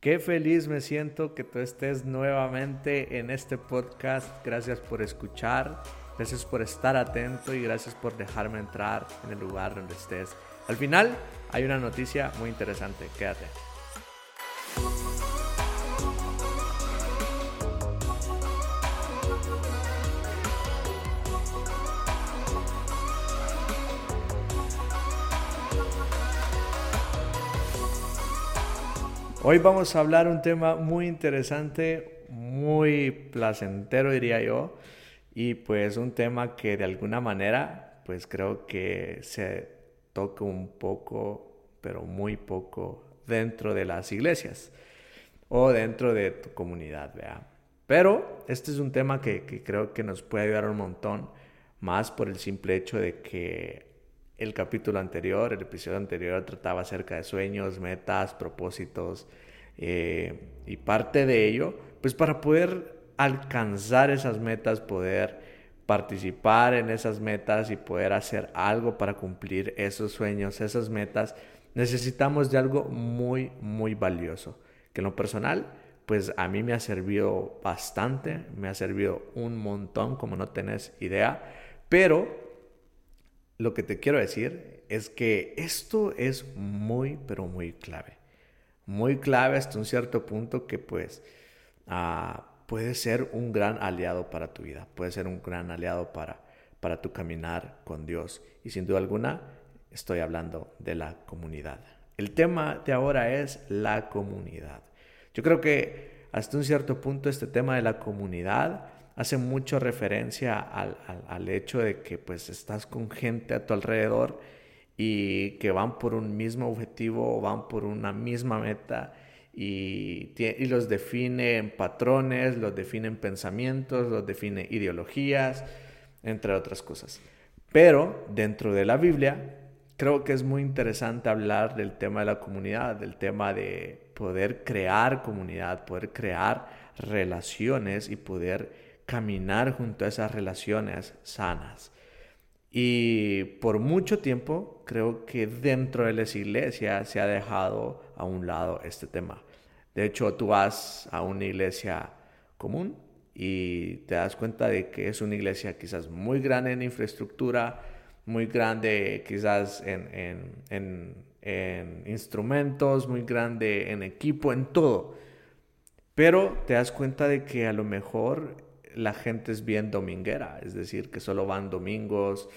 Qué feliz me siento que tú estés nuevamente en este podcast. Gracias por escuchar, gracias por estar atento y gracias por dejarme entrar en el lugar donde estés. Al final hay una noticia muy interesante. Quédate. Hoy vamos a hablar un tema muy interesante, muy placentero diría yo, y pues un tema que de alguna manera pues creo que se toca un poco, pero muy poco dentro de las iglesias o dentro de tu comunidad, vea. Pero este es un tema que, creo que nos puede ayudar un montón, más por el simple hecho de que el capítulo anterior, el episodio anterior trataba acerca de sueños, metas, propósitos eh, y parte de ello, pues para poder alcanzar esas metas, poder participar en esas metas y poder hacer algo para cumplir esos sueños, esas metas, necesitamos de algo muy, muy valioso, que en lo personal, pues a mí me ha servido bastante, me ha servido un montón, como no tenés idea, pero lo que te quiero decir es que esto es muy, pero muy clave. Muy clave hasta un cierto punto que pues ah, puede ser un gran aliado para tu vida, puede ser un gran aliado para, para tu caminar con Dios. Y sin duda alguna estoy hablando de la comunidad. El tema de ahora es la comunidad. Yo creo que hasta un cierto punto este tema de la comunidad hace mucho referencia al, hecho de que pues estás con gente a tu alrededor y que van por un mismo objetivo van por una misma meta y, y los definen patrones, los definen pensamientos, los define ideologías, entre otras cosas. Pero dentro de la Biblia creo que es muy interesante hablar del tema de la comunidad, del tema de poder crear comunidad, poder crear relaciones y poder caminar junto a esas relaciones sanas. Y por mucho tiempo creo que dentro de las iglesias se ha dejado a un lado este tema. De hecho, tú vas a una iglesia común y te das cuenta de que es una iglesia quizás muy grande en infraestructura, muy grande quizás en, en instrumentos, muy grande en equipo, en todo. Pero te das cuenta de que a lo mejor la gente es bien dominguera, es decir, que solo van domingos,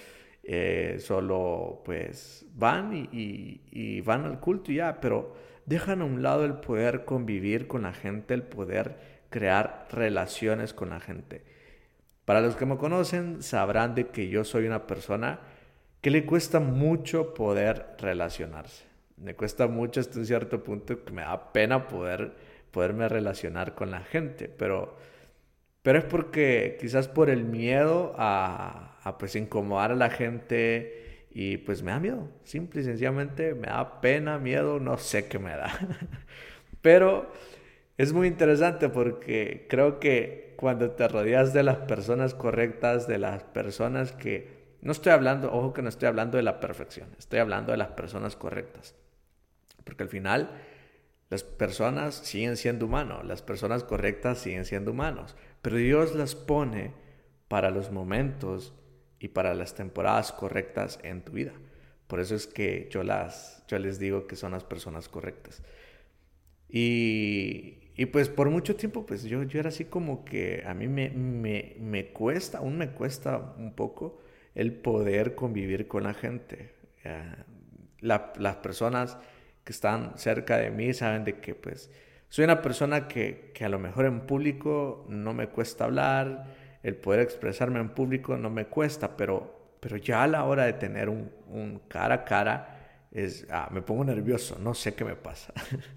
eh, solo pues van y, van al culto y ya, pero dejan a un lado el poder convivir con la gente, el poder crear relaciones con la gente. Para los que me conocen, sabrán de que yo soy una persona que le cuesta mucho poder relacionarse. Me cuesta mucho hasta un cierto punto que me da pena poder, poderme relacionar con la gente, pero pero es porque quizás por el miedo a, a, pues incomodar a la gente y pues me da miedo, simple y sencillamente me da pena, miedo, no sé qué me da. Pero es muy interesante porque creo que cuando te rodeas de las personas correctas, de las personas que... No estoy hablando, ojo que no estoy hablando de la perfección, estoy hablando de las personas correctas. Porque al final las personas siguen siendo humanos, las personas correctas siguen siendo humanos, pero Dios las pone para los momentos y para las temporadas correctas en tu vida. Por eso es que yo, las, yo les digo que son las personas correctas. Y, y pues por mucho tiempo, pues yo, yo era así como que a mí me, me, me cuesta, aún me cuesta un poco el poder convivir con la gente. las personas que están cerca de mí saben de que pues soy una persona que, que, a lo mejor en público no me cuesta hablar, el poder expresarme en público no me cuesta, pero, pero ya a la hora de tener un, un cara a cara, es, ah, me pongo nervioso, no sé qué me pasa.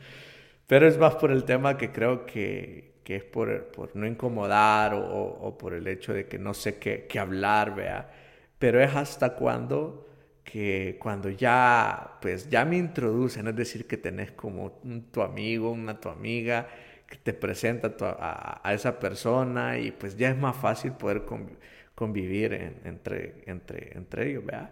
pero es más por el tema que creo que, que es por, por, no incomodar o, por el hecho de que no sé qué, qué hablar, vea. Pero es hasta cuando que cuando ya, pues ya me introducen, es decir, que tenés como tu amigo, una tu amiga, que te presenta a, a, esa persona y pues ya es más fácil poder convivir entre, entre, entre ellos, ¿verdad?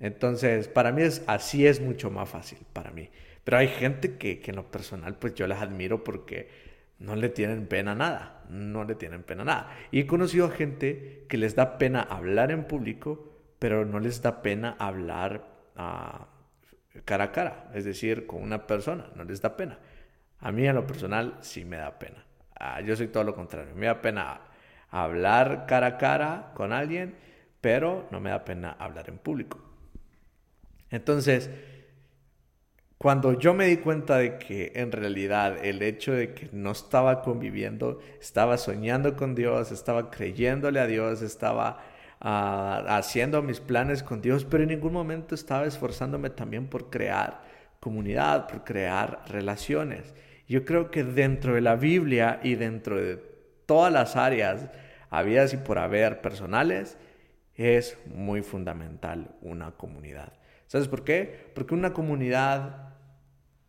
Entonces, para mí es, así es mucho más fácil, para mí. Pero hay gente que, que en lo personal, pues yo las admiro porque no le tienen pena nada, no le tienen pena nada. Y he conocido a gente que les da pena hablar en público, pero no les da pena hablar ah, cara a cara, es decir, con una persona, no les da pena. A mí en lo personal sí me da pena. Ah, yo soy todo lo contrario, me da pena hablar cara a cara con alguien, pero no me da pena hablar en público. Entonces, cuando yo me di cuenta de que en realidad el hecho de que no estaba conviviendo, estaba soñando con Dios, estaba creyéndole a Dios, estaba haciendo mis planes con Dios, pero en ningún momento estaba esforzándome también por crear comunidad, por crear relaciones. Yo creo que dentro de la Biblia y dentro de todas las áreas habidas y por haber personales, es muy fundamental una comunidad. ¿Sabes por qué? Porque una comunidad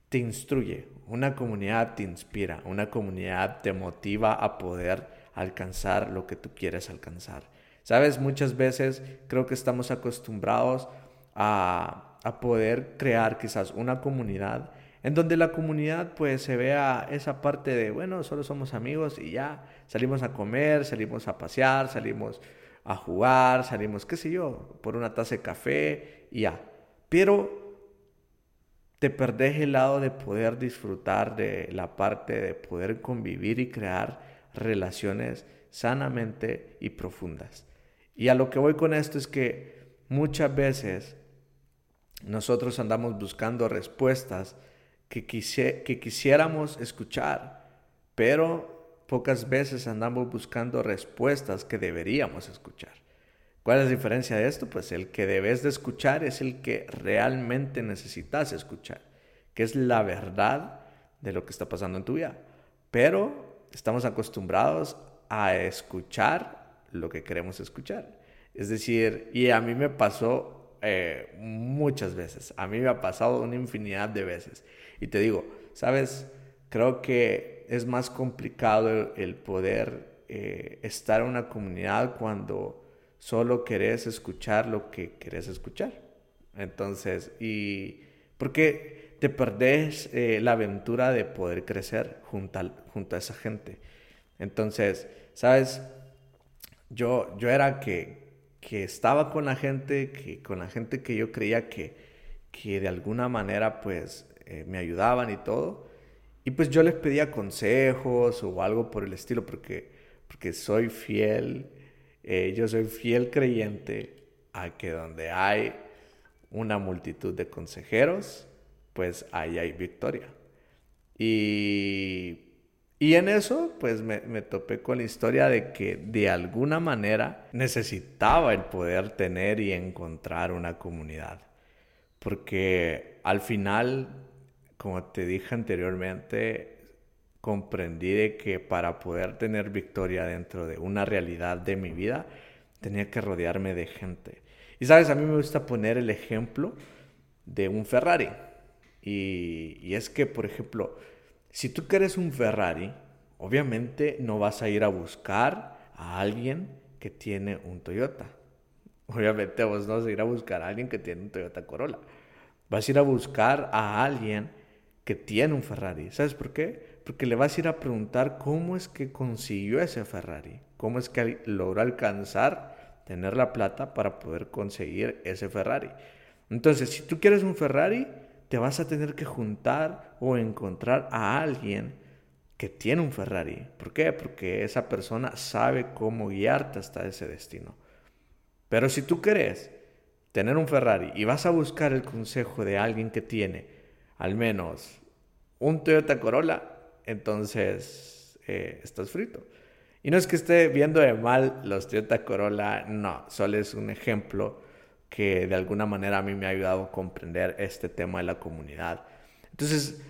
te instruye, una comunidad te inspira, una comunidad te motiva a poder alcanzar lo que tú quieres alcanzar. Sabes, muchas veces creo que estamos acostumbrados a, a poder crear quizás una comunidad en donde la comunidad pues se vea esa parte de, bueno, solo somos amigos y ya, salimos a comer, salimos a pasear, salimos a jugar, salimos, qué sé yo, por una taza de café y ya. Pero te perdés el lado de poder disfrutar de la parte de poder convivir y crear relaciones sanamente y profundas. Y a lo que voy con esto es que muchas veces nosotros andamos buscando respuestas que, que quisiéramos escuchar, pero pocas veces andamos buscando respuestas que deberíamos escuchar. ¿Cuál es la diferencia de esto? Pues el que debes de escuchar es el que realmente necesitas escuchar, que es la verdad de lo que está pasando en tu vida. Pero estamos acostumbrados a escuchar lo que queremos escuchar. Es decir, y a mí me pasó eh, muchas veces, a mí me ha pasado una infinidad de veces. Y te digo, sabes, creo que es más complicado el, poder eh, estar en una comunidad cuando solo querés escuchar lo que querés escuchar. Entonces, y porque te perdés eh, la aventura de poder crecer junto a, junto a esa gente. Entonces, ¿sabes? Yo, yo era que, que estaba con la gente, que, con la gente que yo creía que, que de alguna manera pues eh, me ayudaban y todo. Y pues yo les pedía consejos o algo por el estilo porque, porque soy fiel eh, yo soy fiel creyente a que donde hay una multitud de consejeros, pues ahí hay victoria. Y, y en eso, pues me, topé con la historia de que de alguna manera necesitaba el poder tener y encontrar una comunidad. Porque al final, como te dije anteriormente, comprendí de que para poder tener victoria dentro de una realidad de mi vida, tenía que rodearme de gente. Y sabes, a mí me gusta poner el ejemplo de un Ferrari. Y, es que, por ejemplo, si tú quieres un Ferrari, obviamente no vas a ir a buscar a alguien que tiene un Toyota. Obviamente vos no vas a ir a buscar a alguien que tiene un Toyota Corolla. Vas a ir a buscar a alguien que tiene un Ferrari. ¿Sabes por qué? porque le vas a ir a preguntar cómo es que consiguió ese Ferrari, cómo es que logró alcanzar tener la plata para poder conseguir ese Ferrari. Entonces, si tú quieres un Ferrari, te vas a tener que juntar o encontrar a alguien que tiene un Ferrari. ¿Por qué? Porque esa persona sabe cómo guiarte hasta ese destino. Pero si tú quieres tener un Ferrari y vas a buscar el consejo de alguien que tiene al menos un Toyota Corolla, entonces eh, estás frito. Y no es que esté viendo de mal los Toyota Corolla, no, solo es un ejemplo que de alguna manera a mí me ha ayudado a comprender este tema de la comunidad. Entonces,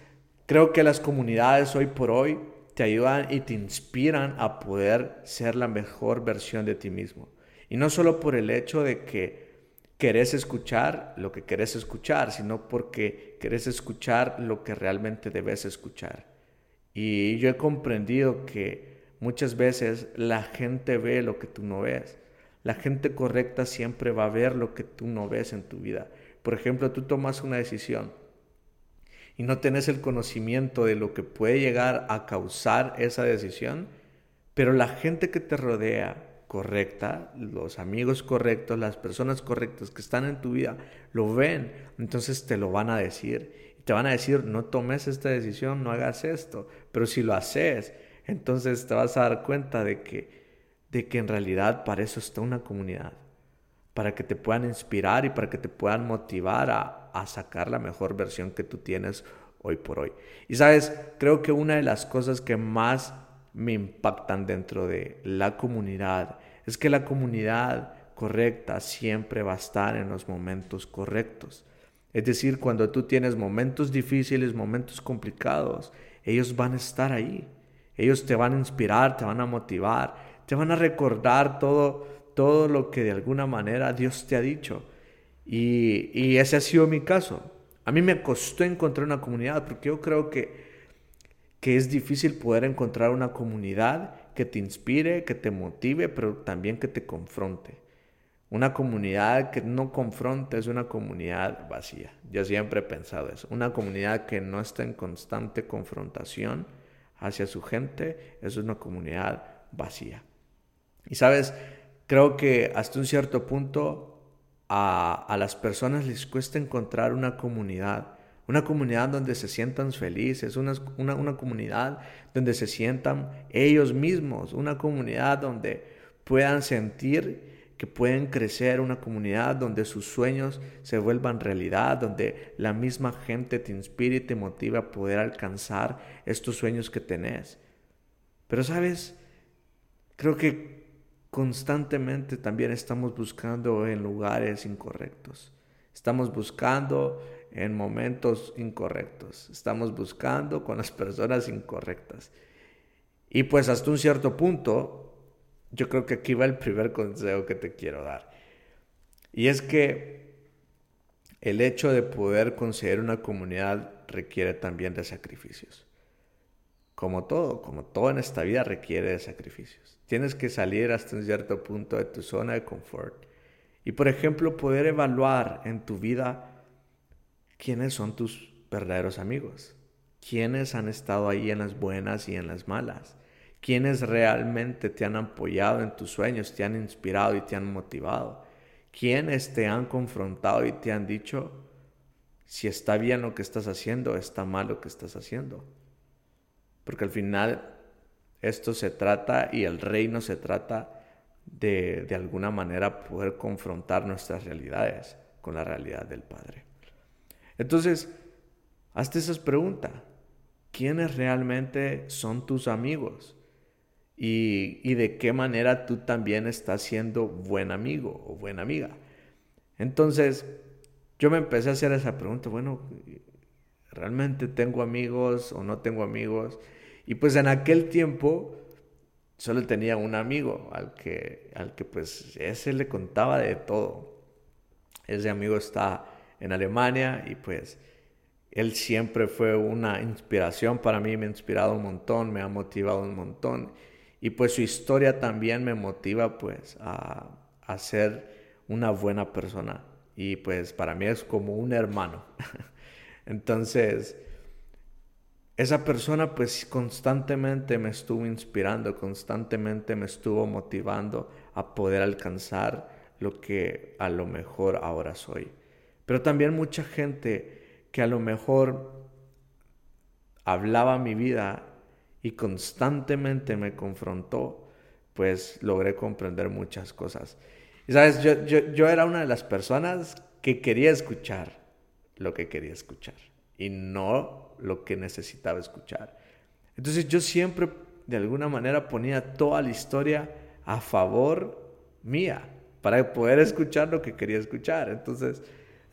creo que las comunidades hoy por hoy te ayudan y te inspiran a poder ser la mejor versión de ti mismo. Y no solo por el hecho de que querés escuchar lo que querés escuchar, sino porque querés escuchar lo que realmente debes escuchar. Y yo he comprendido que muchas veces la gente ve lo que tú no ves. La gente correcta siempre va a ver lo que tú no ves en tu vida. Por ejemplo, tú tomas una decisión y no tenés el conocimiento de lo que puede llegar a causar esa decisión, pero la gente que te rodea correcta, los amigos correctos, las personas correctas que están en tu vida, lo ven, entonces te lo van a decir. Te van a decir, no tomes esta decisión, no hagas esto, pero si lo haces, entonces te vas a dar cuenta de que, de que en realidad para eso está una comunidad, para que te puedan inspirar y para que te puedan motivar a, sacar la mejor versión que tú tienes hoy por hoy. Y sabes, creo que una de las cosas que más me impactan dentro de la comunidad es que la comunidad correcta siempre va a estar en los momentos correctos. Es decir, cuando tú tienes momentos difíciles, momentos complicados, ellos van a estar ahí. Ellos te van a inspirar, te van a motivar, te van a recordar todo, todo lo que de alguna manera Dios te ha dicho. Y, y ese ha sido mi caso. A mí me costó encontrar una comunidad porque yo creo que, que es difícil poder encontrar una comunidad que te inspire, que te motive, pero también que te confronte. Una comunidad que no confronta es una comunidad vacía. Yo siempre he pensado eso. Una comunidad que no está en constante confrontación hacia su gente es una comunidad vacía. Y sabes, creo que hasta un cierto punto a, a las personas les cuesta encontrar una comunidad una comunidad donde se sientan felices, una, una, comunidad donde se sientan ellos mismos, una comunidad donde puedan sentir que pueden crecer, una comunidad donde sus sueños se vuelvan realidad, donde la misma gente te inspire y te motive a poder alcanzar estos sueños que tenés. Pero sabes, creo que constantemente también estamos buscando en lugares incorrectos. Estamos buscando en momentos incorrectos. Estamos buscando con las personas incorrectas. Y pues hasta un cierto punto, yo creo que aquí va el primer consejo que te quiero dar. Y es que el hecho de poder conseguir una comunidad requiere también de sacrificios. Como todo, como todo en esta vida requiere de sacrificios. Tienes que salir hasta un cierto punto de tu zona de confort. Y por ejemplo, poder evaluar en tu vida quiénes son tus verdaderos amigos, quiénes han estado ahí en las buenas y en las malas, quiénes realmente te han apoyado en tus sueños, te han inspirado y te han motivado, quiénes te han confrontado y te han dicho si está bien lo que estás haciendo o está mal lo que estás haciendo. Porque al final esto se trata y el reino se trata de de alguna manera poder confrontar nuestras realidades con la realidad del Padre. Entonces, hazte esas preguntas. ¿Quiénes realmente son tus amigos? Y, y, de qué manera tú también estás siendo buen amigo o buena amiga. Entonces, yo me empecé a hacer esa pregunta, bueno, ¿realmente tengo amigos o no tengo amigos? Y pues en aquel tiempo solo tenía un amigo al que, al que pues ese le contaba de todo. Ese amigo está en Alemania y pues él siempre fue una inspiración para mí, me ha inspirado un montón, me ha motivado un montón y pues su historia también me motiva pues a, a ser una buena persona y pues para mí es como un hermano. Entonces, esa persona pues constantemente me estuvo inspirando, constantemente me estuvo motivando a poder alcanzar lo que a lo mejor ahora soy. Pero también mucha gente que a lo mejor hablaba mi vida y constantemente me confrontó, pues logré comprender muchas cosas. Y sabes, yo, yo, era una de las personas que quería escuchar lo que quería escuchar y no lo que necesitaba escuchar. Entonces yo siempre de alguna manera ponía toda la historia a favor mía para poder escuchar lo que quería escuchar. Entonces,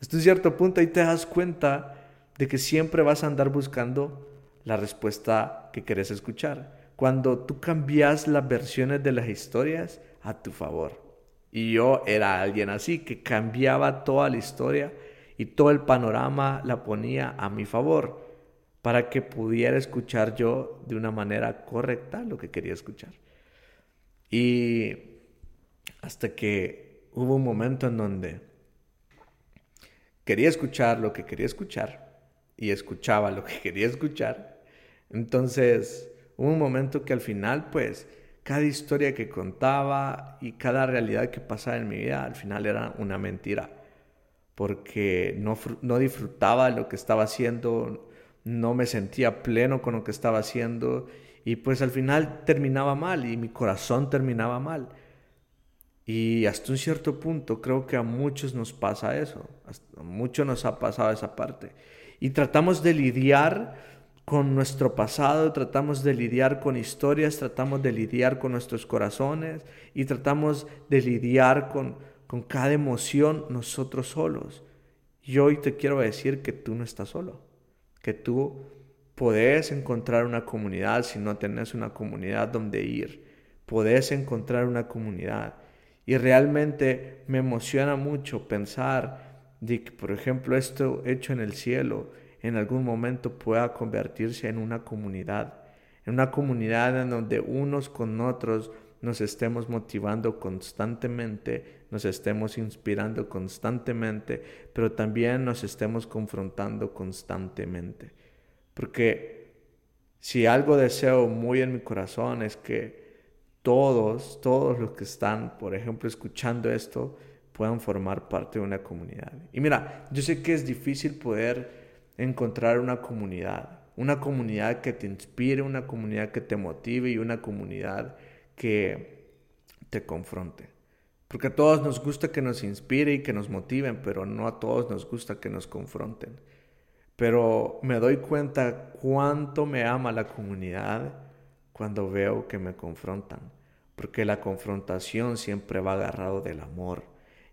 hasta un cierto punto ahí te das cuenta de que siempre vas a andar buscando la respuesta que quieres escuchar. Cuando tú cambias las versiones de las historias a tu favor. Y yo era alguien así que cambiaba toda la historia y todo el panorama la ponía a mi favor para que pudiera escuchar yo de una manera correcta lo que quería escuchar. Y hasta que hubo un momento en donde quería escuchar lo que quería escuchar y escuchaba lo que quería escuchar. Entonces, hubo un momento que al final, pues, cada historia que contaba y cada realidad que pasaba en mi vida, al final era una mentira. Porque no, no disfrutaba lo que estaba haciendo, no me sentía pleno con lo que estaba haciendo y pues al final terminaba mal y mi corazón terminaba mal. Y hasta un cierto punto creo que a muchos nos pasa eso, a muchos nos ha pasado esa parte. Y tratamos de lidiar con nuestro pasado, tratamos de lidiar con historias, tratamos de lidiar con nuestros corazones y tratamos de lidiar con, con cada emoción nosotros solos. Y hoy te quiero decir que tú no estás solo, que tú podés encontrar una comunidad si no tenés una comunidad donde ir. Podés encontrar una comunidad. Y realmente me emociona mucho pensar de que, por ejemplo, esto hecho en el cielo en algún momento pueda convertirse en una comunidad. En una comunidad en donde unos con otros nos estemos motivando constantemente, nos estemos inspirando constantemente, pero también nos estemos confrontando constantemente. Porque si algo deseo muy en mi corazón es que todos, todos los que están, por ejemplo, escuchando esto, puedan formar parte de una comunidad. Y mira, yo sé que es difícil poder encontrar una comunidad, una comunidad que te inspire, una comunidad que te motive y una comunidad que te confronte. Porque a todos nos gusta que nos inspire y que nos motiven, pero no a todos nos gusta que nos confronten pero me doy cuenta cuánto me ama la comunidad cuando veo que me confrontan, porque la confrontación siempre va agarrado del amor.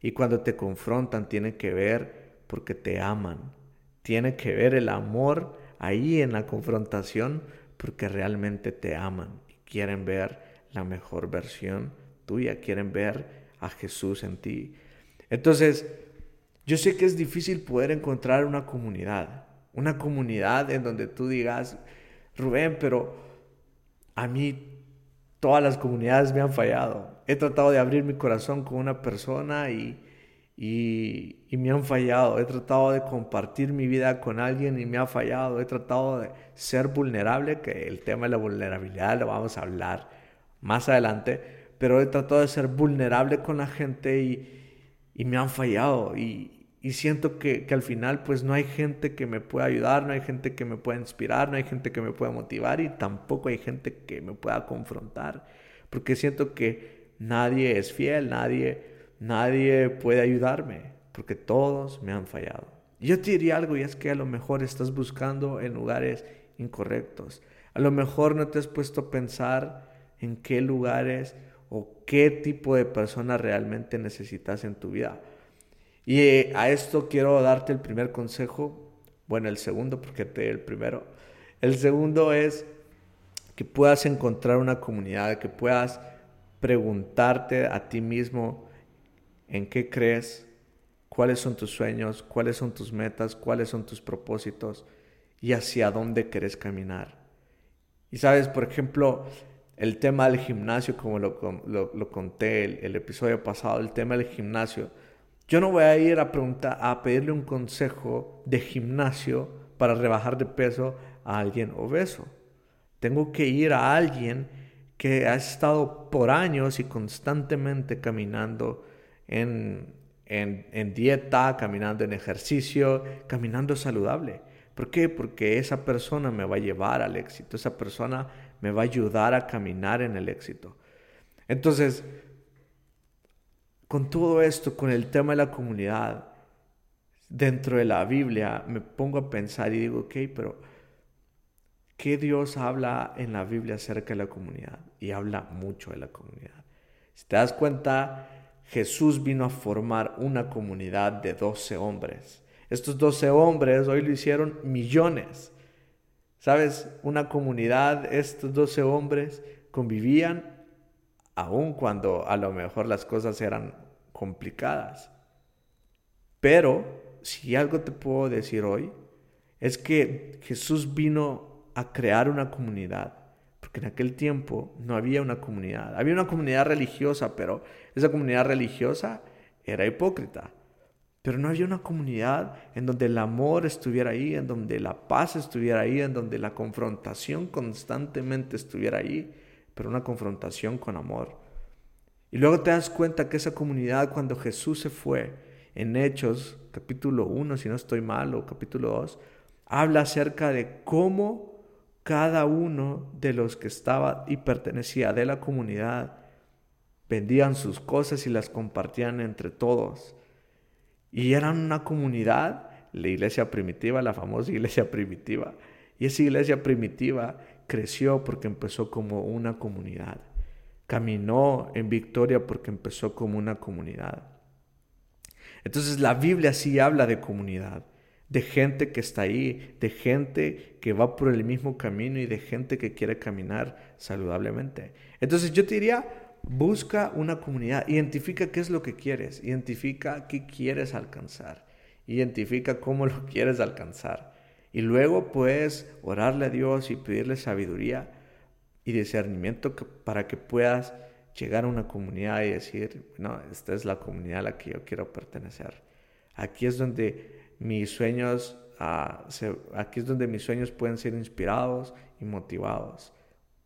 Y cuando te confrontan tiene que ver porque te aman, tiene que ver el amor ahí en la confrontación porque realmente te aman y quieren ver la mejor versión tuya, quieren ver a Jesús en ti. Entonces, yo sé que es difícil poder encontrar una comunidad, una comunidad en donde tú digas, Rubén, pero a mí todas las comunidades me han fallado. He tratado de abrir mi corazón con una persona y, y, me han fallado. He tratado de compartir mi vida con alguien y me ha fallado. He tratado de ser vulnerable, que el tema de la vulnerabilidad lo vamos a hablar más adelante, pero he tratado de ser vulnerable con la gente y, y me han fallado. Y, y siento que, al final pues no hay gente que me pueda ayudar, no hay gente que me pueda inspirar, no hay gente que me pueda motivar y tampoco hay gente que me pueda confrontar, porque siento que nadie es fiel, nadie, nadie puede ayudarme, porque todos me han fallado. Yo te diría algo y es que a lo mejor estás buscando en lugares incorrectos, a lo mejor no te has puesto a pensar en qué lugares o qué tipo de persona realmente necesitas en tu vida. Y eh, a esto quiero darte el primer consejo, bueno, el segundo porque te el primero. El segundo es que puedas encontrar una comunidad, que puedas preguntarte a ti mismo en qué crees, cuáles son tus sueños, cuáles son tus metas, cuáles son tus propósitos y hacia dónde quieres caminar. Y sabes, por ejemplo, el tema del gimnasio, como lo, lo, conté el, episodio pasado, el tema del gimnasio, yo no voy a ir a preguntar, a pedirle un consejo de gimnasio para rebajar de peso a alguien obeso. Tengo que ir a alguien que ha estado por años y constantemente caminando en, en, dieta, caminando en ejercicio, caminando saludable. ¿Por qué? Porque esa persona me va a llevar al éxito, esa persona me va a ayudar a caminar en el éxito. Entonces, con todo esto, con el tema de la comunidad, dentro de la Biblia, me pongo a pensar y digo, ok, pero ¿qué Dios habla en la Biblia acerca de la comunidad? Y habla mucho de la comunidad. Si te das cuenta, Jesús vino a formar una comunidad de 12 hombres. Estos 12 hombres hoy lo hicieron millones. ¿Sabes? Una comunidad, estos 12 hombres convivían aun cuando a lo mejor las cosas eran complicadas. Pero si algo te puedo decir hoy, es que Jesús vino a crear una comunidad, porque en aquel tiempo no había una comunidad. Había una comunidad religiosa, pero esa comunidad religiosa era hipócrita. Pero no había una comunidad en donde el amor estuviera ahí, en donde la paz estuviera ahí, en donde la confrontación constantemente estuviera ahí, pero una confrontación con amor. Y luego te das cuenta que esa comunidad cuando Jesús se fue en Hechos capítulo 1, si no estoy mal, o capítulo 2, habla acerca de cómo cada uno de los que estaba y pertenecía de la comunidad vendían sus cosas y las compartían entre todos. Y eran una comunidad, la iglesia primitiva, la famosa iglesia primitiva. Y esa iglesia primitiva creció porque empezó como una comunidad. Caminó en victoria porque empezó como una comunidad. Entonces la Biblia sí habla de comunidad, de gente que está ahí, de gente que va por el mismo camino y de gente que quiere caminar saludablemente. Entonces yo te diría, Busca una comunidad, identifica qué es lo que quieres, identifica qué quieres alcanzar, identifica cómo lo quieres alcanzar. Y luego puedes orarle a Dios y pedirle sabiduría y discernimiento para que puedas llegar a una comunidad y decir, no, esta es la comunidad a la que yo quiero pertenecer. Aquí es donde mis sueños, ah, aquí es donde mis sueños pueden ser inspirados y motivados,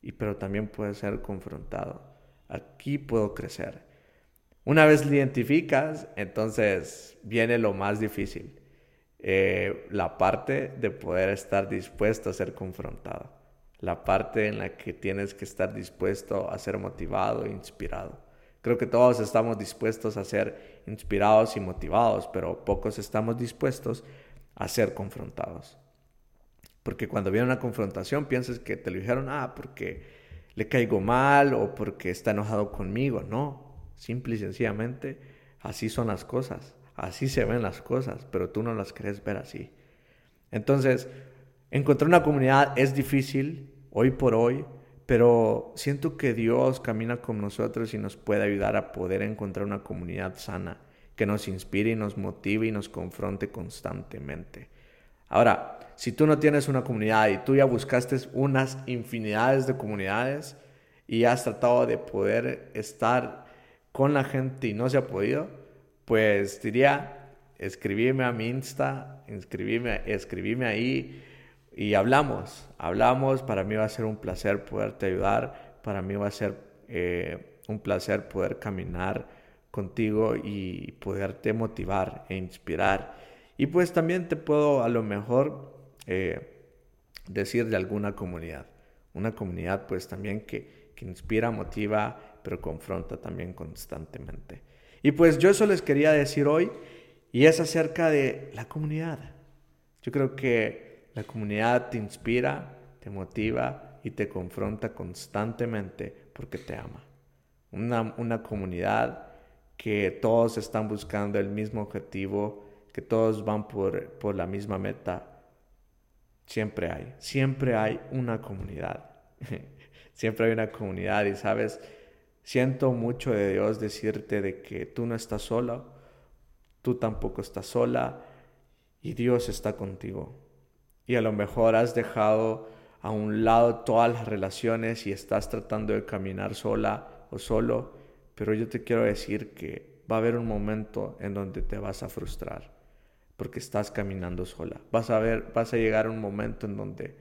y, pero también puede ser confrontado aquí puedo crecer. Una vez lo identificas, entonces viene lo más difícil, eh, la parte de poder estar dispuesto a ser confrontado, la parte en la que tienes que estar dispuesto a ser motivado e inspirado. Creo que todos estamos dispuestos a ser inspirados y motivados, pero pocos estamos dispuestos a ser confrontados. Porque cuando viene una confrontación piensas que te lo dijeron, ah, porque le caigo mal o porque está enojado conmigo. No, simple y sencillamente así son las cosas, así se ven las cosas, pero tú no las querés ver así. Entonces, encontrar una comunidad es difícil hoy por hoy, pero siento que Dios camina con nosotros y nos puede ayudar a poder encontrar una comunidad sana que nos inspire y nos motive y nos confronte constantemente. Ahora, si tú no tienes una comunidad y tú ya buscaste unas infinidades de comunidades y has tratado de poder estar con la gente y no se ha podido, pues diría, escribime a mi Insta, escribime, escribime ahí y hablamos, hablamos, para mí va a ser un placer poderte ayudar, para mí va a ser eh, un placer poder caminar contigo y poderte motivar e inspirar. Y pues también te puedo a lo mejor eh, decir de alguna comunidad. Una comunidad pues también que, que inspira, motiva, pero confronta también constantemente. Y pues yo eso les quería decir hoy y es acerca de la comunidad. Yo creo que la comunidad te inspira, te motiva y te confronta constantemente porque te ama. Una, una comunidad que todos están buscando el mismo objetivo, que todos van por, por la misma meta, Siempre hay, siempre hay una comunidad. siempre hay una comunidad y sabes, siento mucho de Dios decirte de que tú no estás sola, tú tampoco estás sola y Dios está contigo. Y a lo mejor has dejado a un lado todas las relaciones y estás tratando de caminar sola o solo, pero yo te quiero decir que va a haber un momento en donde te vas a frustrar porque estás caminando sola. Vas a ver, vas a llegar a un momento en donde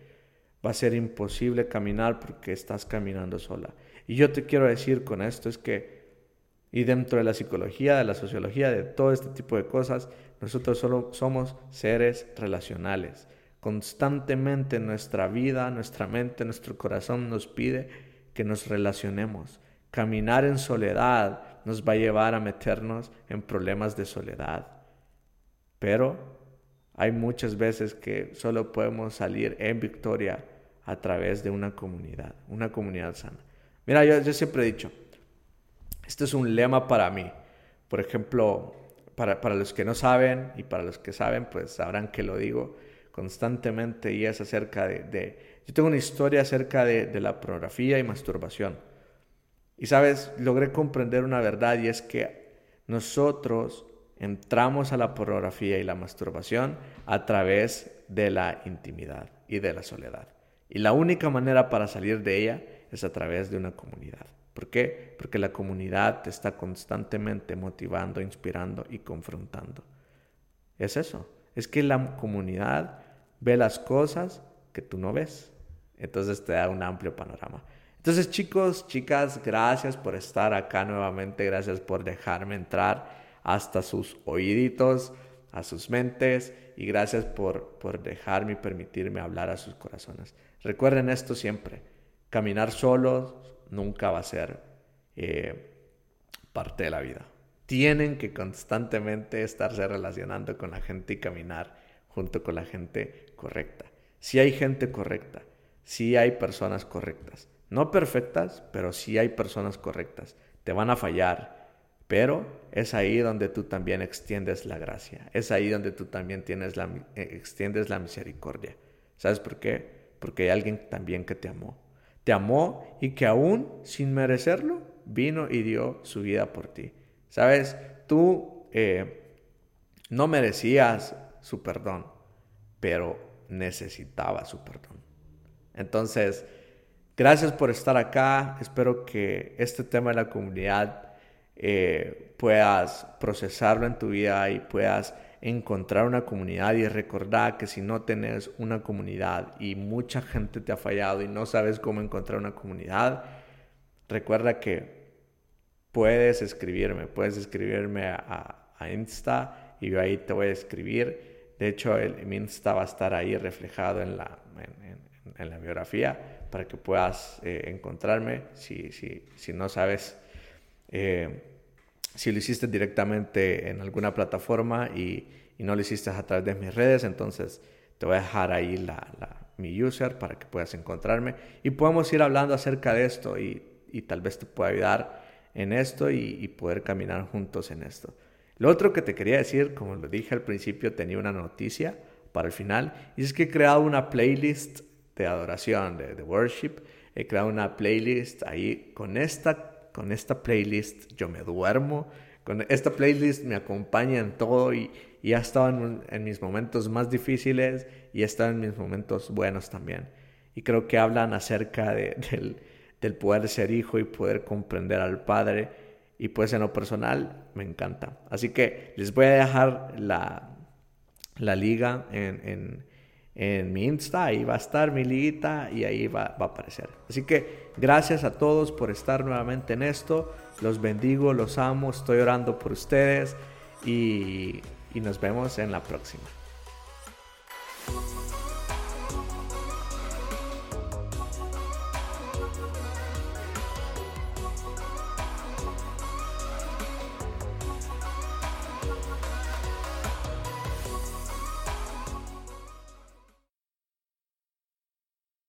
va a ser imposible caminar porque estás caminando sola. Y yo te quiero decir con esto es que, y dentro de la psicología, de la sociología, de todo este tipo de cosas, nosotros solo somos seres relacionales. Constantemente nuestra vida, nuestra mente, nuestro corazón nos pide que nos relacionemos. Caminar en soledad nos va a llevar a meternos en problemas de soledad. Pero hay muchas veces que solo podemos salir en victoria a través de una comunidad, una comunidad sana. Mira, yo, siempre he dicho, este es un lema para mí. Por ejemplo, para, para, los que no saben y para los que saben, pues sabrán que lo digo constantemente y es acerca de... de yo tengo una historia acerca de, de la pornografía y masturbación. Y sabes, logré comprender una verdad y es que nosotros entramos a la pornografía y la masturbación a través de la intimidad y de la soledad. Y la única manera para salir de ella es a través de una comunidad. ¿Por qué? Porque la comunidad te está constantemente motivando, inspirando y confrontando. Es eso. Es que la comunidad ve las cosas que tú no ves. Entonces te da un amplio panorama. Entonces chicos, chicas, gracias por estar acá nuevamente. Gracias por dejarme entrar hasta sus oíditos, a sus mentes. Y gracias por, por dejarme y permitirme hablar a sus corazones. Recuerden esto siempre. Caminar solos nunca va a ser eh, parte de la vida. Tienen que constantemente estarse relacionando con la gente y caminar junto con la gente correcta. Si hay gente correcta, si hay personas correctas. No perfectas, pero sí hay personas correctas. Te van a fallar, pero es ahí donde tú también extiendes la gracia. Es ahí donde tú también tienes la, eh, extiendes la misericordia. ¿Sabes por qué? Porque hay alguien también que te amó. Te amó y que aún sin merecerlo, vino y dio su vida por ti. ¿Sabes? Tú eh, no merecías su perdón, pero necesitabas su perdón. Entonces, gracias por estar acá. Espero que este tema de la comunidad eh, puedas procesarlo en tu vida y puedas encontrar una comunidad y recordar que si no tienes una comunidad y mucha gente te ha fallado y no sabes cómo encontrar una comunidad, recuerda que puedes escribirme, puedes escribirme a, Insta y yo ahí te voy a escribir. De hecho, el, mi Insta va a estar ahí reflejado en la, en, la biografía para que puedas eh, encontrarme si, si, si, no sabes. Eh, si lo hiciste directamente en alguna plataforma y, no lo hiciste a través de mis redes, entonces te voy a dejar ahí la, mi user para que puedas encontrarme y podemos ir hablando acerca de esto y, tal vez te pueda ayudar en esto y, poder caminar juntos en esto. Lo otro que te quería decir, como lo dije al principio, tenía una noticia para el final y es que he creado una playlist de adoración, de, de worship. He creado una playlist ahí con esta con esta playlist yo me duermo, con esta playlist me acompaña en todo y, y ha estado en, mis momentos más difíciles y ha estado en mis momentos buenos también. Y creo que hablan acerca del, del poder ser hijo y poder comprender al Padre. Y pues en lo personal me encanta. Así que les voy a dejar la, la liga en en mi Insta, ahí va a estar mi liguita y ahí va, a aparecer. Así que gracias a todos por estar nuevamente en esto. Los bendigo, los amo, estoy orando por ustedes y nos vemos en la próxima.